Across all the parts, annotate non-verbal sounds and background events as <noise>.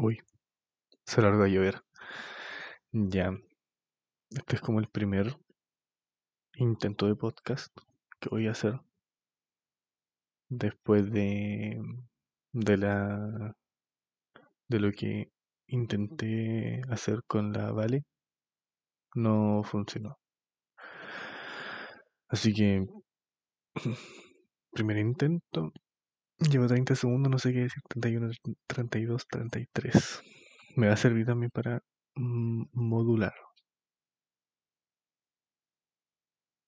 Uy, se largó a llover. Ya. Este es como el primer intento de podcast que voy a hacer después de, de la de lo que intenté hacer con la Vale. No funcionó. Así que <clears throat> primer intento. Llevo 30 segundos, no sé qué decir. 31, 32, 33. Me va a servir también para mm, modular.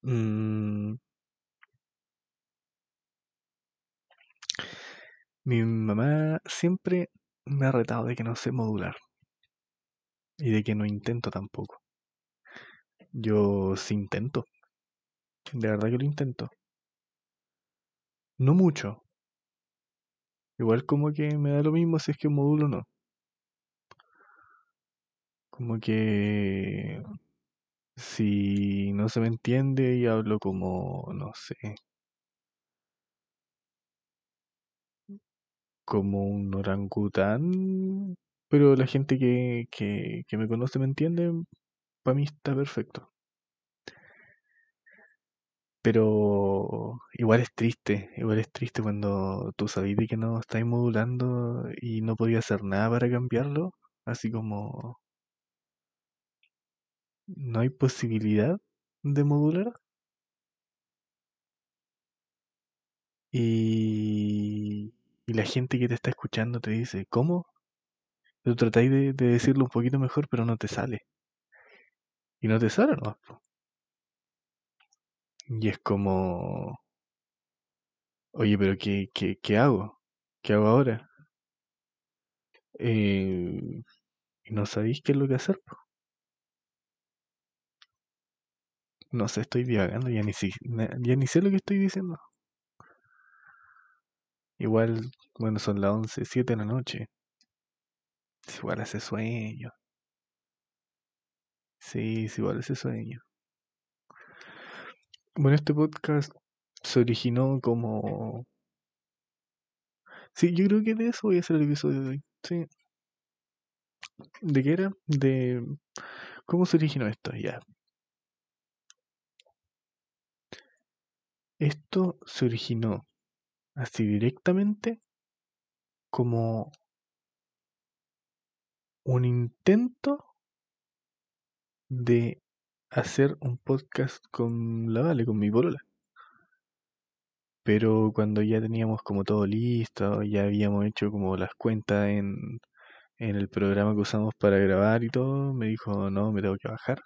Mm. Mi mamá siempre me ha retado de que no sé modular. Y de que no intento tampoco. Yo sí intento. De verdad que lo intento. No mucho. Igual como que me da lo mismo si es que modulo o no. Como que si no se me entiende y hablo como, no sé, como un orangután, pero la gente que, que, que me conoce me entiende, para mí está perfecto. Pero igual es triste, igual es triste cuando tú sabes de que no estáis modulando y no podía hacer nada para cambiarlo, así como no hay posibilidad de modular. Y, y la gente que te está escuchando te dice, ¿cómo? Tú tratáis de, de decirlo un poquito mejor, pero no te sale. Y no te sale, ¿no? Y es como, oye, pero ¿qué, qué, qué hago? ¿Qué hago ahora? Eh, no sabéis qué es lo que hacer. No sé, estoy divagando, ya ni, si- ya ni sé lo que estoy diciendo. Igual, bueno, son las 11, 7 de la noche. Igual hace sueño. Sí, es igual hace sueño. Bueno, este podcast se originó como... Sí, yo creo que de eso voy a hacer el episodio de hoy. Sí. ¿De qué era? De... ¿Cómo se originó esto? Ya. Esto se originó así directamente como un intento de hacer un podcast con la Vale, con mi polola. Pero cuando ya teníamos como todo listo, ya habíamos hecho como las cuentas en, en el programa que usamos para grabar y todo, me dijo, no, me tengo que bajar.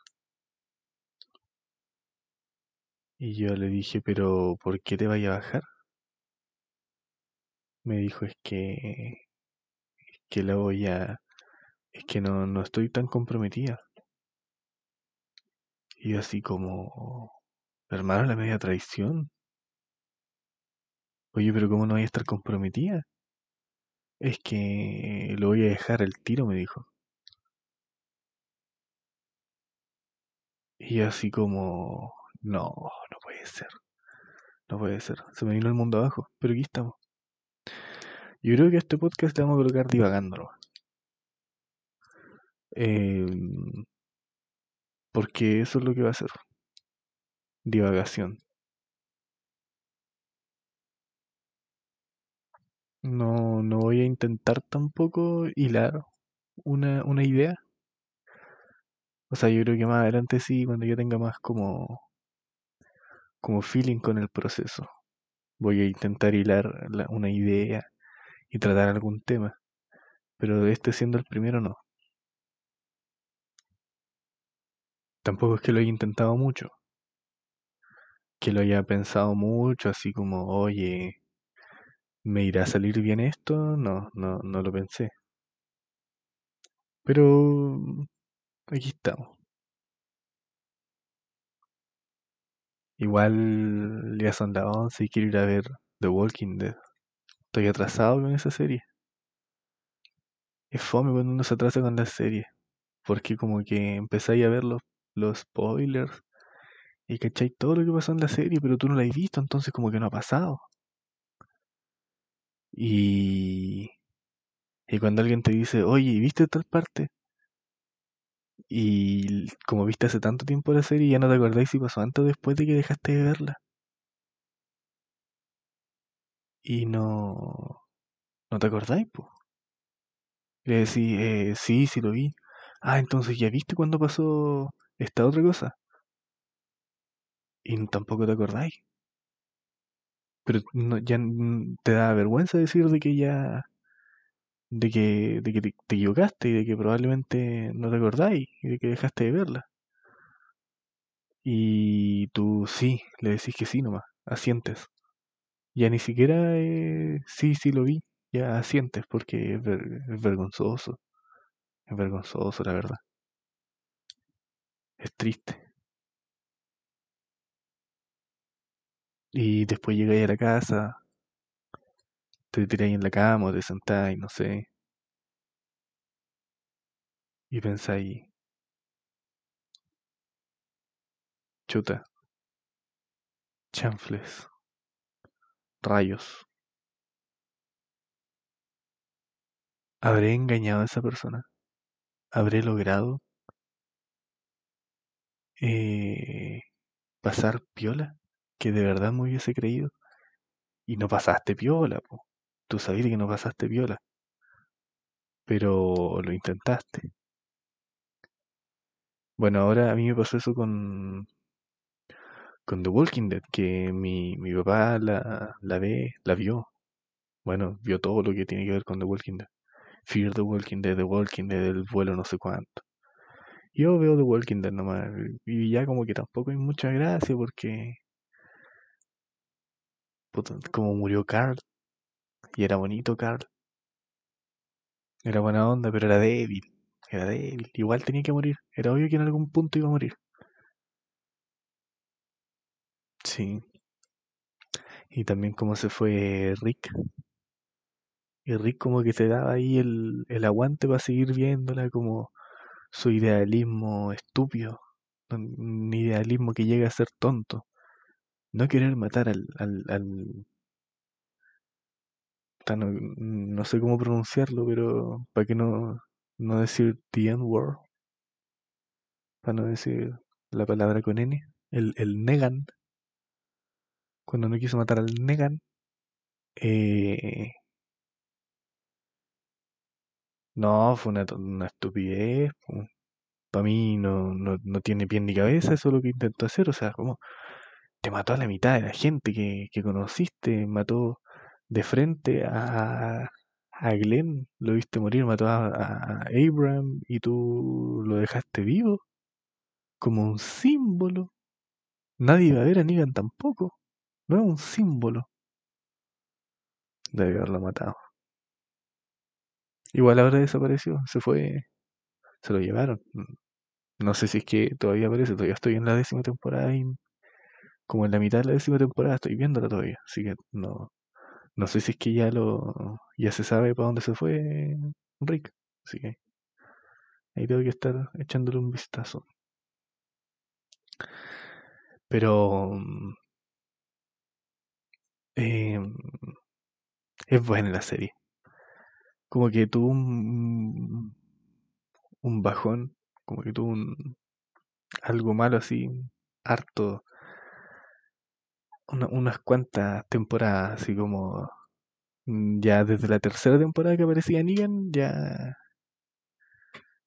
Y yo le dije, pero ¿por qué te vaya a bajar? Me dijo, es que, que la voy a, es que no, no estoy tan comprometida. Y así como, hermano, la media traición. Oye, pero ¿cómo no voy a estar comprometida? Es que lo voy a dejar al tiro, me dijo. Y así como, no, no puede ser, no puede ser. Se me vino el mundo abajo, pero aquí estamos. Yo creo que este podcast le vamos a colocar divagándolo. Em, porque eso es lo que va a ser. Divagación. No, no voy a intentar tampoco hilar una, una idea. O sea, yo creo que más adelante sí, cuando yo tenga más como, como feeling con el proceso. Voy a intentar hilar la- una idea y tratar algún tema. Pero este siendo el primero, no. Tampoco es que lo haya intentado mucho. Que lo haya pensado mucho, así como, oye, ¿me irá a salir bien esto? No, no, no lo pensé. Pero aquí estamos. Igual ya son las 11 y quiero ir a ver The Walking Dead. Estoy atrasado con esa serie. Es fome cuando uno se atrasa con la serie. Porque como que empezáis a ver los, spoilers y cacháis todo lo que pasó en la serie, pero tú no la has visto, entonces como que no ha pasado. Y, Y cuando alguien te dice, oye, ¿viste tal parte? Y como viste hace tanto tiempo la serie, ya no te acordáis si pasó antes o después de que dejaste de verla. Y no... ¿No te acordáis, po? Le decís, eh, sí, sí lo vi. Ah, entonces ya viste cuando pasó esta otra cosa. Y tampoco te acordáis. Pero no, ya te da vergüenza decir de que ya de que, de que te, te, equivocaste y de que probablemente no te acordáis y de que dejaste de verla. Y tú sí, le decís que sí nomás, asientes. Ya ni siquiera eh, sí, sí lo vi, ya asientes porque es, ver, es vergonzoso. Es vergonzoso, la verdad. Es triste. Y después llegáis a la casa, te tiráis en la cama te sentáis, no sé. Y pensáis, chuta, chanfles, rayos. ¿Habré engañado a esa persona? ¿Habré logrado eh, pasar piola? Que de verdad me hubiese creído. Y no pasaste piola, po. Tú sabías que no pasaste piola. Pero lo intentaste. Bueno, ahora a mí me pasó eso con, con The Walking Dead, que mi, mi papá la, la ve, la vio. Bueno, vio todo lo que tiene que ver con The Walking Dead. Fear the Walking Dead, The Walking Dead, el vuelo no sé cuánto. Yo veo The Walking Dead nomás, y ya como que tampoco hay mucha gracia porque... como murió Carl, y era bonito Carl. Era buena onda, pero era débil. Era débil. Igual tenía que morir. Era obvio que en algún punto iba a morir. Sí. Y también como se fue Rick. Y Rick como que te daba ahí el, el aguante para seguir viéndola como su idealismo estúpido. Un idealismo que llega a ser tonto. No querer matar al... al, al no, no sé cómo pronunciarlo, pero para que no, no decir the N-word. Para no decir la palabra con N. El, el Negan. Cuando no quiso matar al Negan. Eh, no, fue una, estupidez. Para mí no, no, no, tiene pie ni cabeza eso lo que intentó hacer. O sea, como te mató a la mitad de la gente que, que conociste, mató de frente a, a Glenn, lo viste morir, mató a, a Abraham y tú lo dejaste vivo como un símbolo. Nadie va a ver a Negan tampoco. No es un símbolo. Debe haberlo matado. Igual ahora desapareció, se fue, se lo llevaron. No sé si es que todavía aparece, todavía estoy en la décima temporada y como en la mitad de la décima temporada estoy viéndola todavía, así que no, no sé si es que ya lo, ya se sabe para dónde se fue Rick, así que ahí tengo que estar echándole un vistazo. Pero eh, es buena la serie. Como que tuvo un, un bajón, como que tuvo un, algo malo así, harto, una, unas cuantas temporadas, así como mm, ya desde la tercera temporada que aparecía Negan, ya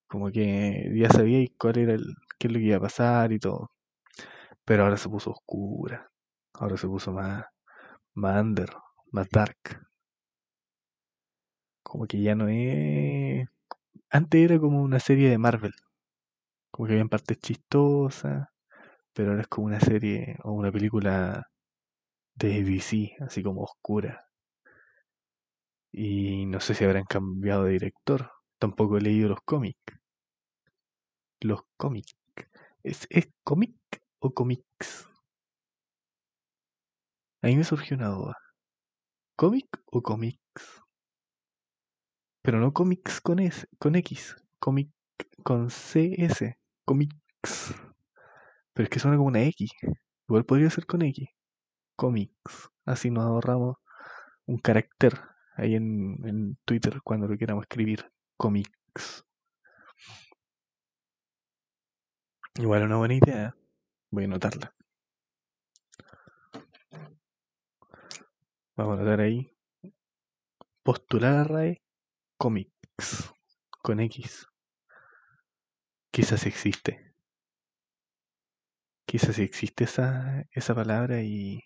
como que ya sabía cuál era el, qué es lo que iba a pasar y todo. Pero ahora se puso oscura, ahora se puso más, más under, más dark. Como que ya no es... Antes era como una serie de Marvel, como que habían partes chistosas, pero ahora es como una serie o una película de DC, así como oscura. Y no sé si habrán cambiado de director. Tampoco he leído los cómics. Los cómics. ¿Es, ¿Es cómic o cómics? Ahí me surgió una duda. ¿Cómic o cómics? Pero no cómics con, S, con X. Cómic con CS. Cómics. Pero es que suena como una X. Igual podría ser con X. Comics. Así nos ahorramos un carácter ahí en, en Twitter cuando lo queramos escribir. Comics. Igual una buena idea. Voy a anotarla. Vamos a anotar ahí. Postular a RAE Comics. <laughs> Con X. Quizás existe. Quizás existe esa, esa palabra y,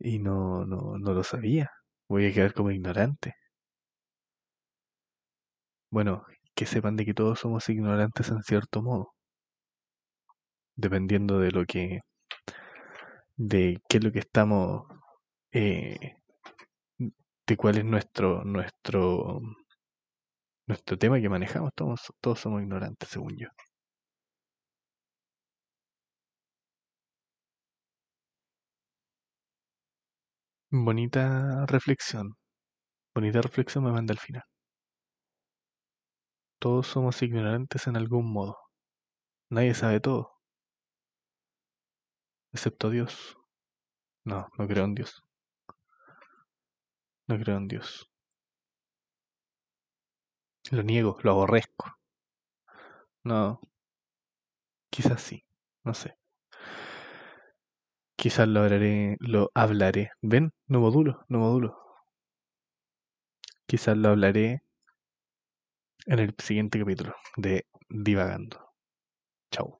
y no, no, no lo sabía. Voy a quedar como ignorante. Bueno, que sepan de que todos somos ignorantes en cierto modo. Dependiendo de lo que. de qué es lo que estamos. eh, de cuál es nuestro. nuestro. nuestro tema que manejamos. Todos, todos somos ignorantes, según yo. Bonita reflexión. Bonita reflexión me manda al final. Todos somos ignorantes en algún modo. Nadie sabe todo. Excepto Dios. No, no creo en Dios. No creo en Dios. Lo niego, lo aborrezco. No. Quizás sí. No sé. Quizás lo hablaré. Lo hablaré. ¿Ven? No modulo, no modulo. Quizás lo hablaré en el siguiente capítulo de Divagando. Chau.